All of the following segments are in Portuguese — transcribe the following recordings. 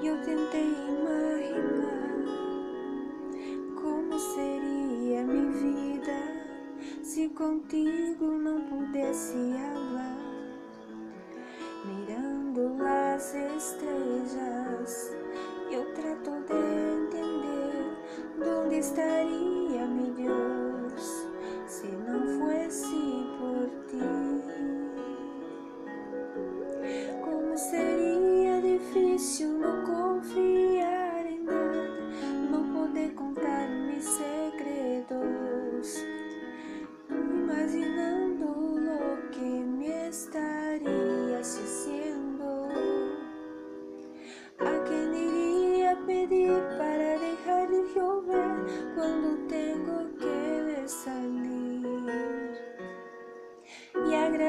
E eu tentei imaginar como seria minha vida se contigo não pudesse falar. Mirando as estrelas, eu trato de entender onde estaria.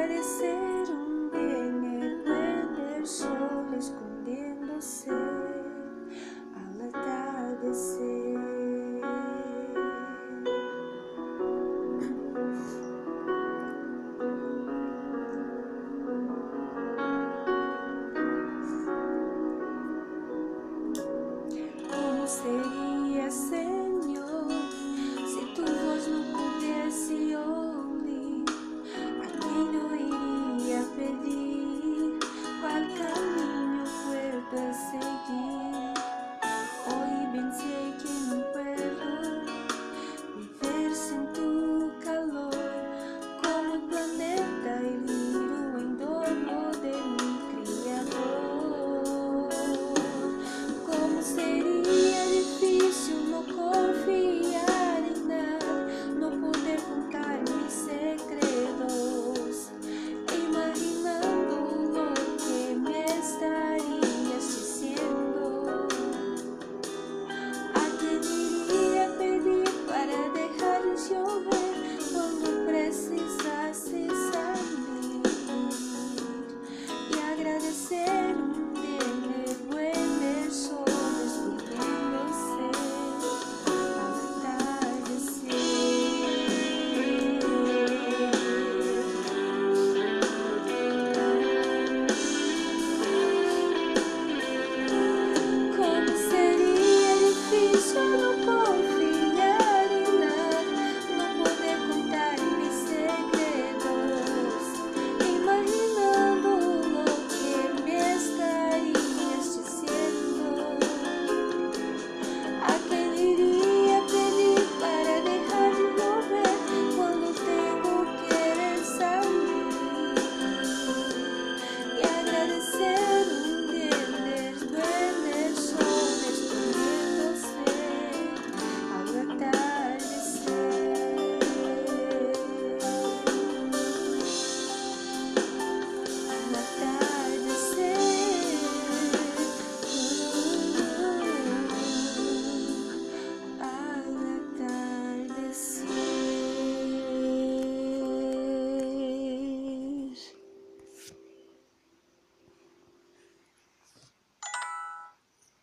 padecer.